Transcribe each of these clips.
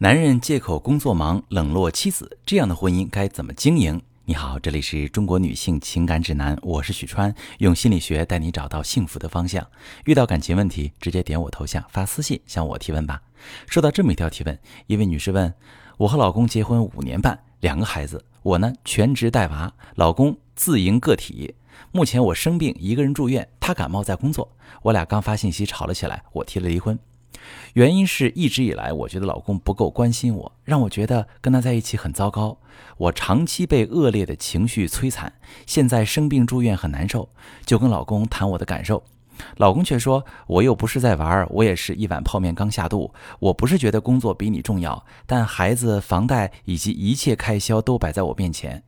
男人借口工作忙冷落妻子，这样的婚姻该怎么经营？你好，这里是中国女性情感指南，我是许川，用心理学带你找到幸福的方向。遇到感情问题，直接点我头像发私信向我提问吧。收到这么一条提问，一位女士问：我和老公结婚五年半，两个孩子，我呢全职带娃，老公自营个体。目前我生病，一个人住院，他感冒在工作，我俩刚发信息吵了起来，我提了离婚。原因是一直以来，我觉得老公不够关心我，让我觉得跟他在一起很糟糕。我长期被恶劣的情绪摧残，现在生病住院很难受，就跟老公谈我的感受。老公却说，我又不是在玩，我也是一碗泡面刚下肚。我不是觉得工作比你重要，但孩子、房贷以及一切开销都摆在我面前。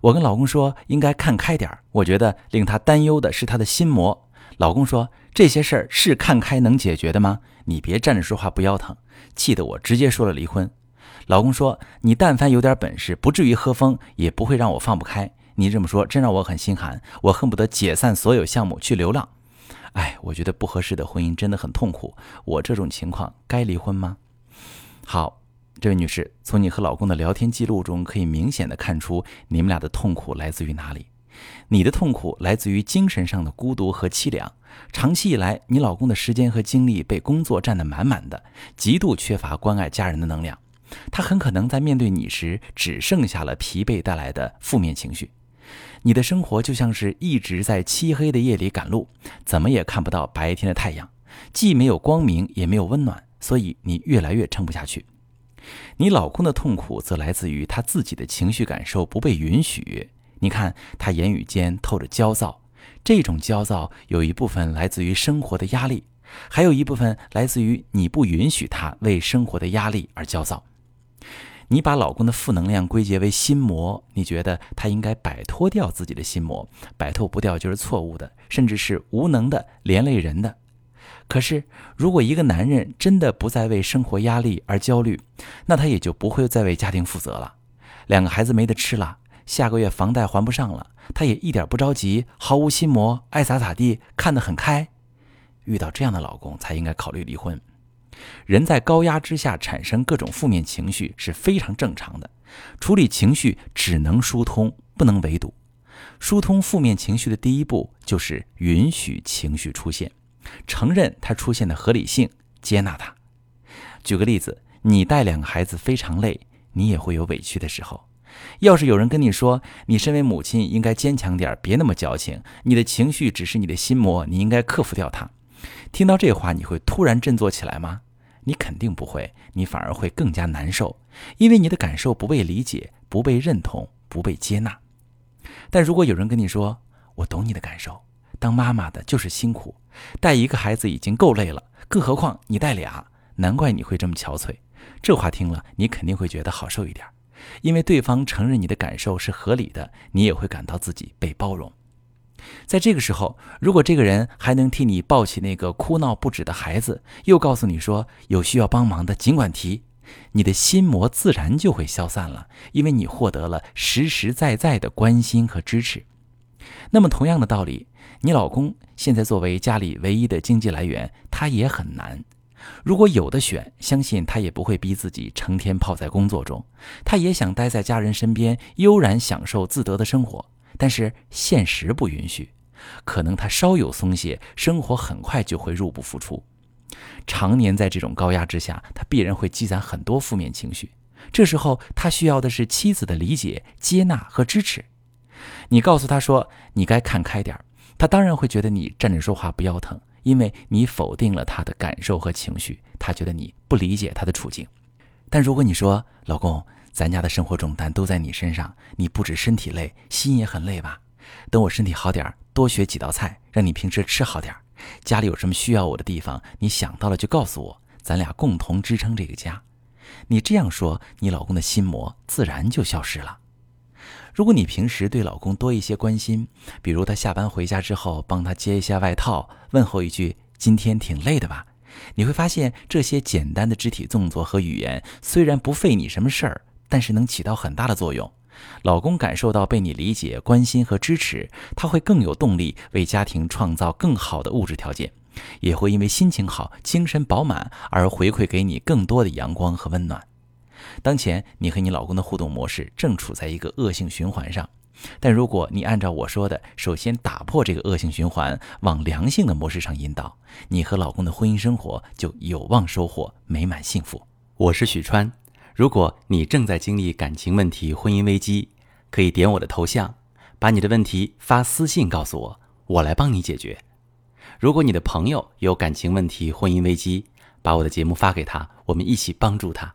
我跟老公说，应该看开点儿我觉得令他担忧的是他的心魔。老公说，这些事儿是看开能解决的吗？你别站着说话不腰疼，气得我直接说了离婚。老公说：“你但凡有点本事，不至于喝疯，也不会让我放不开。”你这么说真让我很心寒，我恨不得解散所有项目去流浪。哎，我觉得不合适的婚姻真的很痛苦。我这种情况该离婚吗？好，这位女士，从你和老公的聊天记录中可以明显的看出你们俩的痛苦来自于哪里。你的痛苦来自于精神上的孤独和凄凉。长期以来，你老公的时间和精力被工作占得满满的，极度缺乏关爱家人的能量。他很可能在面对你时，只剩下了疲惫带来的负面情绪。你的生活就像是一直在漆黑的夜里赶路，怎么也看不到白天的太阳，既没有光明，也没有温暖，所以你越来越撑不下去。你老公的痛苦则来自于他自己的情绪感受不被允许。你看，他言语间透着焦躁，这种焦躁有一部分来自于生活的压力，还有一部分来自于你不允许他为生活的压力而焦躁。你把老公的负能量归结为心魔，你觉得他应该摆脱掉自己的心魔，摆脱不掉就是错误的，甚至是无能的，连累人的。可是，如果一个男人真的不再为生活压力而焦虑，那他也就不会再为家庭负责了。两个孩子没得吃了。下个月房贷还不上了，他也一点不着急，毫无心魔，爱咋咋地，看得很开。遇到这样的老公，才应该考虑离婚。人在高压之下产生各种负面情绪是非常正常的，处理情绪只能疏通，不能围堵。疏通负面情绪的第一步就是允许情绪出现，承认它出现的合理性，接纳它。举个例子，你带两个孩子非常累，你也会有委屈的时候。要是有人跟你说，你身为母亲应该坚强点，别那么矫情，你的情绪只是你的心魔，你应该克服掉它。听到这话，你会突然振作起来吗？你肯定不会，你反而会更加难受，因为你的感受不被理解、不被认同、不被接纳。但如果有人跟你说，我懂你的感受，当妈妈的就是辛苦，带一个孩子已经够累了，更何况你带俩，难怪你会这么憔悴。这话听了，你肯定会觉得好受一点。因为对方承认你的感受是合理的，你也会感到自己被包容。在这个时候，如果这个人还能替你抱起那个哭闹不止的孩子，又告诉你说有需要帮忙的尽管提，你的心魔自然就会消散了，因为你获得了实实在在的关心和支持。那么，同样的道理，你老公现在作为家里唯一的经济来源，他也很难。如果有的选，相信他也不会逼自己成天泡在工作中。他也想待在家人身边，悠然享受自得的生活。但是现实不允许，可能他稍有松懈，生活很快就会入不敷出。常年在这种高压之下，他必然会积攒很多负面情绪。这时候，他需要的是妻子的理解、接纳和支持。你告诉他说：“你该看开点儿。”他当然会觉得你站着说话不腰疼。因为你否定了他的感受和情绪，他觉得你不理解他的处境。但如果你说：“老公，咱家的生活重担都在你身上，你不止身体累，心也很累吧？等我身体好点儿多学几道菜，让你平时吃好点儿家里有什么需要我的地方，你想到了就告诉我，咱俩共同支撑这个家。”你这样说，你老公的心魔自然就消失了。如果你平时对老公多一些关心，比如他下班回家之后帮他接一下外套，问候一句“今天挺累的吧”，你会发现这些简单的肢体动作和语言虽然不费你什么事儿，但是能起到很大的作用。老公感受到被你理解、关心和支持，他会更有动力为家庭创造更好的物质条件，也会因为心情好、精神饱满而回馈给你更多的阳光和温暖。当前你和你老公的互动模式正处在一个恶性循环上。但如果你按照我说的，首先打破这个恶性循环，往良性的模式上引导，你和老公的婚姻生活就有望收获美满幸福。我是许川，如果你正在经历感情问题、婚姻危机，可以点我的头像，把你的问题发私信告诉我，我来帮你解决。如果你的朋友有感情问题、婚姻危机，把我的节目发给他，我们一起帮助他。